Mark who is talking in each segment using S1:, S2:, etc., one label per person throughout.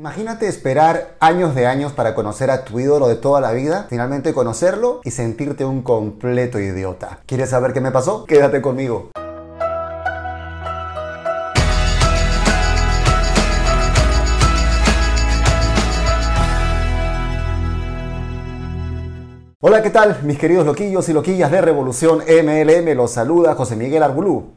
S1: Imagínate esperar años de años para conocer a tu ídolo de toda la vida, finalmente conocerlo y sentirte un completo idiota. ¿Quieres saber qué me pasó? Quédate conmigo. Hola, ¿qué tal? Mis queridos loquillos y loquillas de Revolución MLM, los saluda José Miguel Arbulú.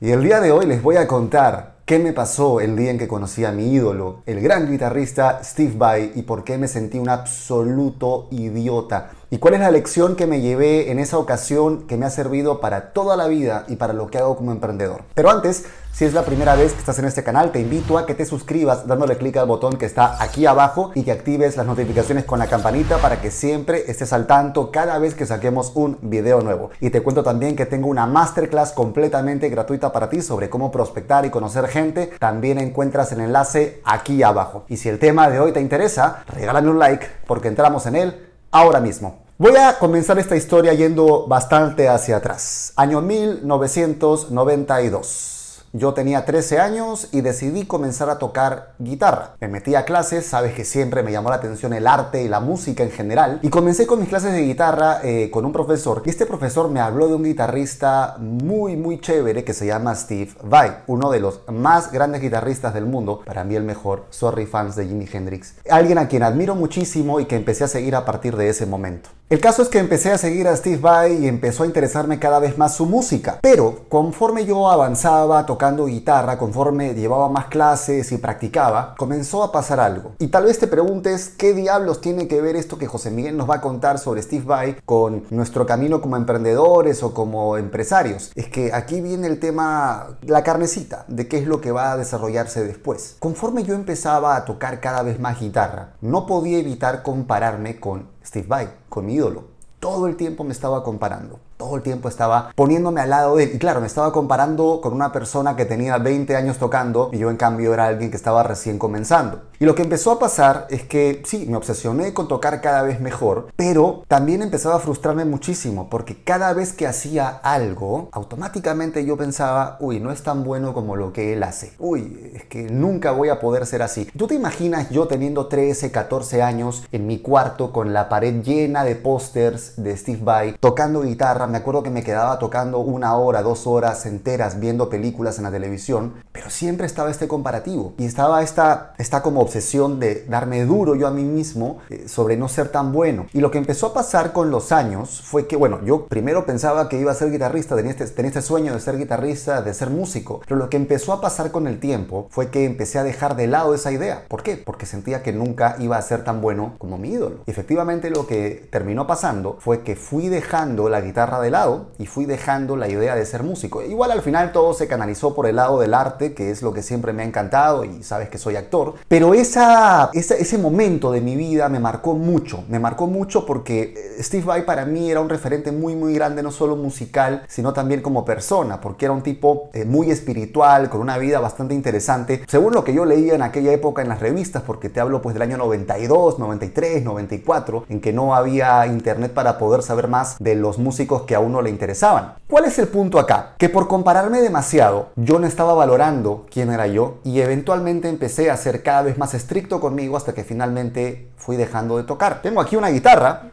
S1: Y el día de hoy les voy a contar ¿Qué me pasó el día en que conocí a mi ídolo, el gran guitarrista Steve Vai, y por qué me sentí un absoluto idiota? ¿Y cuál es la lección que me llevé en esa ocasión que me ha servido para toda la vida y para lo que hago como emprendedor? Pero antes, si es la primera vez que estás en este canal, te invito a que te suscribas dándole clic al botón que está aquí abajo y que actives las notificaciones con la campanita para que siempre estés al tanto cada vez que saquemos un video nuevo. Y te cuento también que tengo una masterclass completamente gratuita para ti sobre cómo prospectar y conocer gente. También encuentras el enlace aquí abajo. Y si el tema de hoy te interesa, regálame un like porque entramos en él ahora mismo. Voy a comenzar esta historia yendo bastante hacia atrás. Año 1992. Yo tenía 13 años y decidí comenzar a tocar guitarra. Me metí a clases, sabes que siempre me llamó la atención el arte y la música en general. Y comencé con mis clases de guitarra eh, con un profesor. Y este profesor me habló de un guitarrista muy, muy chévere que se llama Steve Vai, uno de los más grandes guitarristas del mundo. Para mí el mejor. Sorry fans de Jimi Hendrix. Alguien a quien admiro muchísimo y que empecé a seguir a partir de ese momento. El caso es que empecé a seguir a Steve Vai y empezó a interesarme cada vez más su música. Pero conforme yo avanzaba tocando guitarra, conforme llevaba más clases y practicaba, comenzó a pasar algo. Y tal vez te preguntes qué diablos tiene que ver esto que José Miguel nos va a contar sobre Steve Vai con nuestro camino como emprendedores o como empresarios. Es que aquí viene el tema, la carnecita, de qué es lo que va a desarrollarse después. Conforme yo empezaba a tocar cada vez más guitarra, no podía evitar compararme con Steve Vai, con mi ídolo. Todo el tiempo me estaba comparando todo el tiempo estaba poniéndome al lado de él. Y claro, me estaba comparando con una persona que tenía 20 años tocando y yo en cambio era alguien que estaba recién comenzando. Y lo que empezó a pasar es que sí, me obsesioné con tocar cada vez mejor, pero también empezaba a frustrarme muchísimo porque cada vez que hacía algo, automáticamente yo pensaba, uy, no es tan bueno como lo que él hace. Uy, es que nunca voy a poder ser así. ¿Tú te imaginas yo teniendo 13, 14 años en mi cuarto con la pared llena de pósters de Steve Vai, tocando guitarra? Me acuerdo que me quedaba tocando una hora, dos horas enteras viendo películas en la televisión, pero siempre estaba este comparativo y estaba esta, esta como obsesión de darme duro yo a mí mismo eh, sobre no ser tan bueno. Y lo que empezó a pasar con los años fue que, bueno, yo primero pensaba que iba a ser guitarrista, tenía este, tenía este sueño de ser guitarrista, de ser músico, pero lo que empezó a pasar con el tiempo fue que empecé a dejar de lado esa idea. ¿Por qué? Porque sentía que nunca iba a ser tan bueno como mi ídolo. Y efectivamente lo que terminó pasando fue que fui dejando la guitarra de lado y fui dejando la idea de ser músico. Igual al final todo se canalizó por el lado del arte, que es lo que siempre me ha encantado y sabes que soy actor. Pero esa, ese momento de mi vida me marcó mucho, me marcó mucho porque eh, Steve Vai para mí era un referente muy muy grande, no solo musical, sino también como persona, porque era un tipo eh, muy espiritual, con una vida bastante interesante, según lo que yo leía en aquella época en las revistas, porque te hablo pues del año 92, 93, 94, en que no había internet para poder saber más de los músicos que a uno le interesaban. ¿Cuál es el punto acá? Que por compararme demasiado, yo no estaba valorando quién era yo y eventualmente empecé a ser cada vez más estricto conmigo hasta que finalmente fui dejando de tocar. Tengo aquí una guitarra,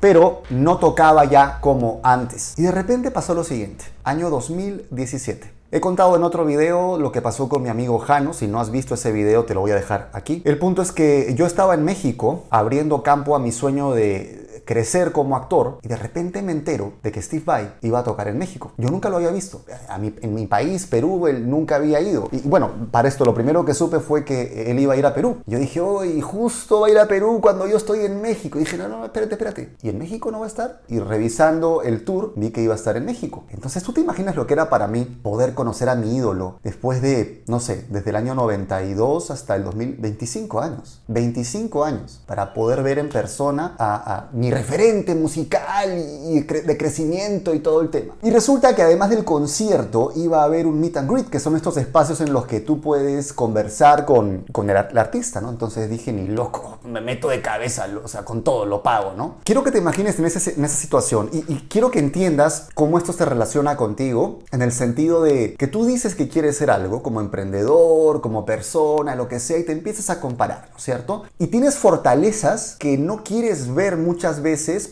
S1: pero no tocaba ya como antes. Y de repente pasó lo siguiente, año 2017. He contado en otro video lo que pasó con mi amigo Jano. Si no has visto ese video, te lo voy a dejar aquí. El punto es que yo estaba en México abriendo campo a mi sueño de crecer como actor y de repente me entero de que Steve Vai iba a tocar en México. Yo nunca lo había visto. A en mi país, Perú, él nunca había ido. Y bueno, para esto lo primero que supe fue que él iba a ir a Perú. Yo dije, oh, y justo va a ir a Perú cuando yo estoy en México. Y dije, no, no, espérate, espérate. ¿Y en México no va a estar? Y revisando el tour, vi que iba a estar en México. Entonces, ¿tú te imaginas lo que era para mí poder conocer a mi ídolo después de, no sé, desde el año 92 hasta el 2025 años? 25 años para poder ver en persona a, a mi referente musical y de crecimiento y todo el tema. Y resulta que además del concierto iba a haber un meet and greet, que son estos espacios en los que tú puedes conversar con, con el, artista, ¿no? Entonces dije, ni loco, me meto de cabeza, o sea, con todo lo pago, ¿no? Quiero que te imagines en, en esa situación y, y quiero que entiendas cómo esto se relaciona contigo en el sentido de que tú dices que quieres ser algo como emprendedor, como persona, lo que sea, y te empiezas a comparar, ¿no es cierto? Y tienes fortalezas que no quieres ver muchas veces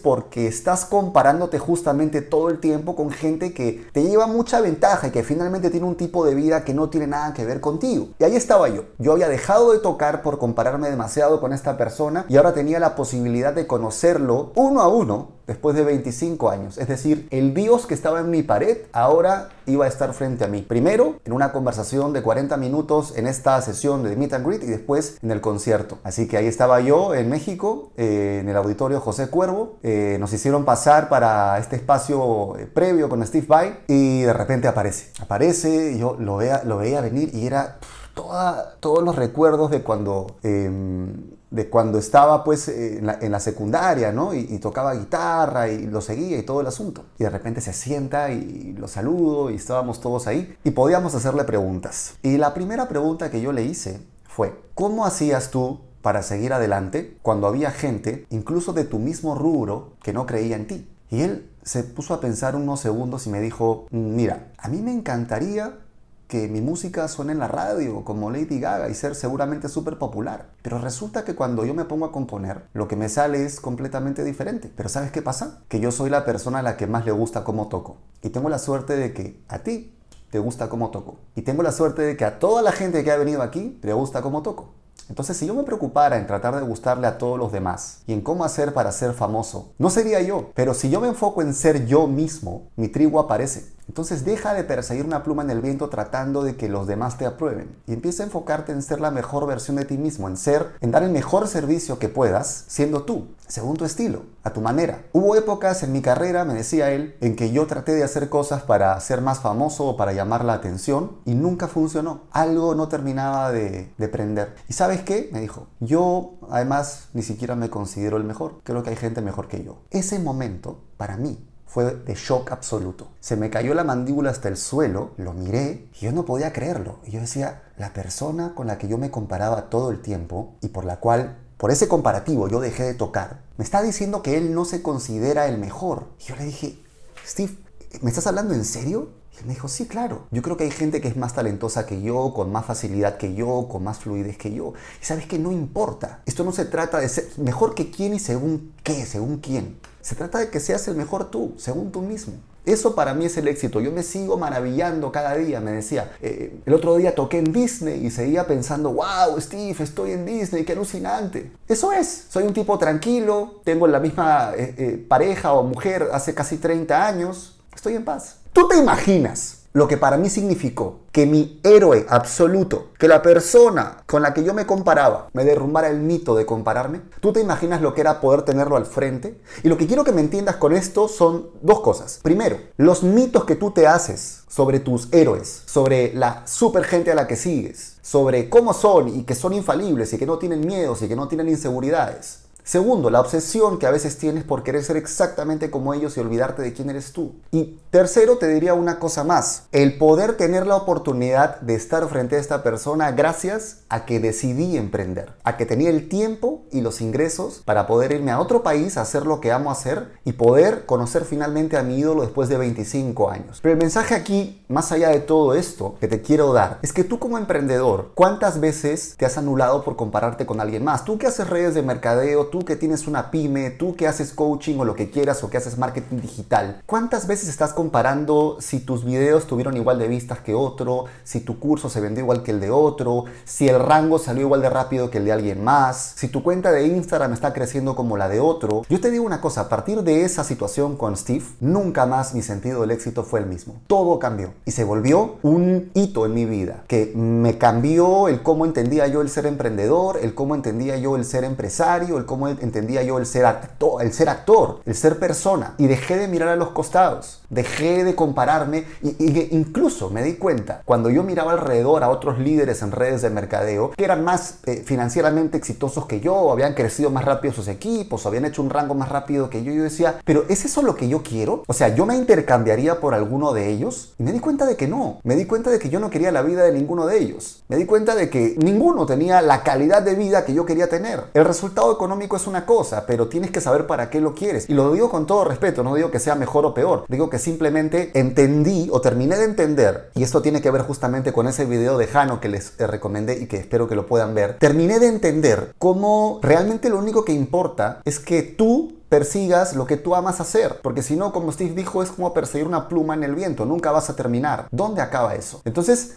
S1: porque estás comparándote justamente todo el tiempo con gente que te lleva mucha ventaja y que finalmente tiene un tipo de vida que no tiene nada que ver contigo. Y ahí estaba yo. Yo había dejado de tocar por compararme demasiado con esta persona y ahora tenía la posibilidad de conocerlo uno a uno después de 25 años. Es decir, el Dios que estaba en mi pared ahora iba a estar frente a mí. Primero en una conversación de 40 minutos en esta sesión de Meet and Greet y después en el concierto. Así que ahí estaba yo en México, eh, en el auditorio José Cuervo. Eh, nos hicieron pasar para este espacio eh, previo con Steve Vai y de repente aparece. Aparece, yo lo, veía venir y era toda, todos los recuerdos de cuando em, de cuando estaba pues en la, secundaria, ¿no? Y, tocaba guitarra y lo seguía y todo el asunto. Y de repente se sienta y lo saludo y estábamos todos ahí y podíamos hacerle preguntas. Y la primera pregunta que yo le hice fue, ¿cómo hacías tú para seguir adelante cuando había gente, incluso de tu mismo rubro, que no creía en ti? Y él se puso a pensar unos segundos y me dijo, mira, a mí me encantaría que mi música suene en la radio como Lady Gaga y ser seguramente súper popular. Pero resulta que cuando yo me pongo a componer, lo que me sale es completamente diferente. Pero ¿sabes qué pasa? Que yo soy la persona a la que más le gusta cómo toco. Y tengo la suerte de que a ti te gusta cómo toco. Y tengo la suerte de que a toda la gente que ha venido aquí le gusta cómo toco. Entonces, si yo me preocupara en tratar de gustarle a todos los demás y en cómo hacer para ser famoso, no sería yo. Pero si yo me enfoco en ser yo mismo, mi tribu aparece. Entonces deja de perseguir una pluma en el viento tratando de que los demás te aprueben y empieza a enfocarte en ser la mejor versión de ti mismo, en ser, en dar el mejor servicio que puedas siendo tú, según tu estilo, a tu manera. Hubo épocas en mi carrera, me decía él, en que yo traté de hacer cosas para ser más famoso o para llamar la atención y nunca funcionó. Algo no terminaba de, de prender. ¿Y sabes qué? Me dijo, yo además ni siquiera me considero el mejor. Creo que hay gente mejor que yo. Ese momento, para mí, fue de shock absoluto. Se me cayó la mandíbula hasta el suelo, lo miré y yo no podía creerlo. Y yo decía, la persona con la que yo me comparaba todo el tiempo y por la cual, por ese comparativo, yo dejé de tocar, me está diciendo que él no se considera el mejor. Y yo le dije, Steve, ¿me estás hablando en serio? Y me dijo, sí, claro. Yo creo que hay gente que es más talentosa que yo, con más facilidad que yo, con más fluidez que yo. Y sabes que no importa. Esto no se trata de ser mejor que quién y según qué, según quién. Se trata de que seas el mejor tú, según tú mismo. Eso para mí es el éxito. Yo me sigo maravillando cada día. Me decía, eh, el otro día toqué en Disney y seguía pensando, wow, Steve, estoy en Disney, qué alucinante. Eso es. Soy un tipo tranquilo, tengo la misma eh, eh, pareja o mujer hace casi 30 años. Estoy en paz. ¿Tú te imaginas lo que para mí significó que mi héroe absoluto, que la persona con la que yo me comparaba, me derrumbara el mito de compararme. ¿Tú te imaginas lo que era poder tenerlo al frente? Y lo que quiero que me entiendas con esto son dos cosas. Primero, los mitos que tú te haces sobre tus héroes, sobre la super gente a la que sigues, sobre cómo son y que son infalibles y que no tienen miedos y que no tienen inseguridades. Segundo, la obsesión que a veces tienes por querer ser exactamente como ellos y olvidarte de quién eres tú. Y tercero, te diría una cosa más. El poder tener la oportunidad de estar frente a esta persona gracias a que decidí emprender. A que tenía el tiempo y los ingresos para poder irme a otro país a hacer lo que amo hacer y poder conocer finalmente a mi ídolo después de 25 años. Pero el mensaje aquí, más allá de todo esto que te quiero dar, es que tú como emprendedor, ¿cuántas veces te has anulado por compararte con alguien más? Tú que haces redes de mercadeo, tú que tienes una pyme, tú que haces coaching o lo que quieras o que haces marketing digital, ¿cuántas veces estás comparando si tus videos tuvieron igual de vistas que otro, si tu curso se vendió igual que el de otro, si el rango salió igual de rápido que el de alguien más, si tu cuenta de Instagram está creciendo como la de otro? Yo te digo una cosa, a partir de esa situación con Steve, nunca más mi sentido del éxito fue el mismo. Todo cambió y se volvió un hito en mi vida que me cambió el cómo entendía yo el ser emprendedor, el cómo entendía yo el ser empresario, el cómo cómo entendía yo el ser, actor, el ser actor, el ser persona. Y dejé de mirar a los costados, dejé de compararme y, incluso me di cuenta, cuando yo miraba alrededor a otros líderes en redes de mercadeo, que eran más eh, financieramente exitosos que yo, habían crecido más rápido sus equipos, habían hecho un rango más rápido que yo, yo decía, pero ¿es eso lo que yo quiero? O sea, yo me intercambiaría por alguno de ellos y me di cuenta de que no, me di cuenta de que yo no quería la vida de ninguno de ellos, me di cuenta de que ninguno tenía la calidad de vida que yo quería tener. El resultado económico es una cosa, pero tienes que saber para qué lo quieres. Y lo digo con todo respeto, no digo que sea mejor o peor, digo que simplemente entendí o terminé de entender, y esto tiene que ver justamente con ese video de Jano que les eh, recomendé y que espero que lo puedan ver, terminé de entender cómo realmente lo único que importa es que tú persigas lo que tú amas hacer. Porque si no, como Steve dijo, es como perseguir una pluma en el viento. Nunca vas a terminar. ¿Dónde acaba eso? Entonces,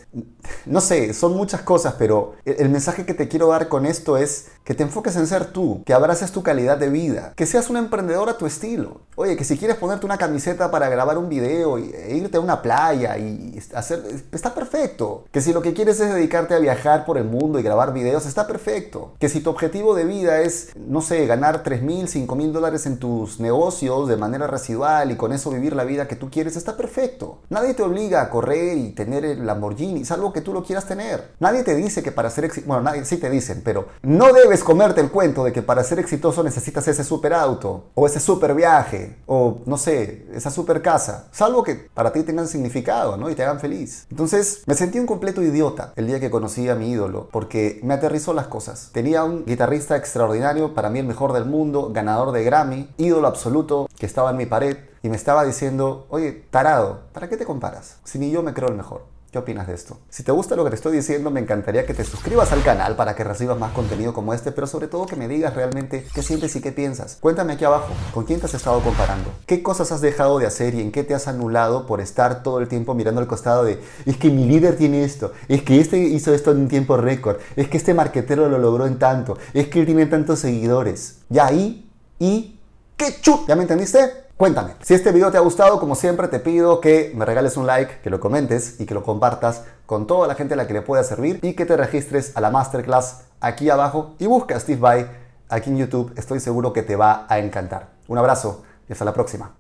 S1: no sé, son muchas cosas, pero el mensaje que te quiero dar con esto es que te enfoques en ser tú, que abraces tu calidad de vida, que seas un emprendedor a tu estilo. Oye, que si quieres ponerte una camiseta para grabar un video e irte a una playa y hacer, está perfecto. Que si lo que quieres es dedicarte a viajar por el mundo y grabar videos, está perfecto. Que si tu objetivo de vida es, no sé, ganar 3 mil, 5 mil dólares en tus negocios de manera residual y con eso vivir la vida que tú quieres, está perfecto. Nadie te obliga a correr y tener el Lamborghini, salvo que tú lo quieras tener. Nadie te dice que para ser bueno, nadie, sí te dicen, pero no debes comerte el cuento de que para ser exitoso necesitas ese super auto, o ese super viaje, o no sé, esa super casa, salvo que para ti tengan significado, ¿no? Y te hagan feliz. Entonces, me sentí un completo idiota el día que conocí a mi ídolo, porque me aterrizó las cosas. Tenía un guitarrista extraordinario, para mí el mejor del mundo, ganador de Grammy, ídolo absoluto, que estaba en mi pared, y me estaba diciendo, oye, tarado, ¿para qué te comparas? Si ni yo me creo el mejor. ¿Qué opinas de esto? Si te gusta lo que te estoy diciendo, me encantaría que te suscribas al canal para que recibas más contenido como este, pero sobre todo que me digas realmente qué sientes y qué piensas. Cuéntame aquí abajo, ¿con quién te has estado comparando? ¿Qué cosas has dejado de hacer y en qué te has anulado por estar todo el tiempo mirando al costado de, es que mi líder tiene esto, es que este hizo esto en un tiempo récord, es que este marquetero lo logró en tanto, es que él tiene tantos seguidores? Ya ahí, y, ¿qué chut? ¿Ya me entendiste? Cuéntame, si este video te ha gustado, como siempre te pido que me regales un like, que lo comentes y que lo compartas con toda la gente a la que le pueda servir y que te registres a la masterclass aquí abajo y busca a Steve Vai aquí en YouTube, estoy seguro que te va a encantar. Un abrazo y hasta la próxima.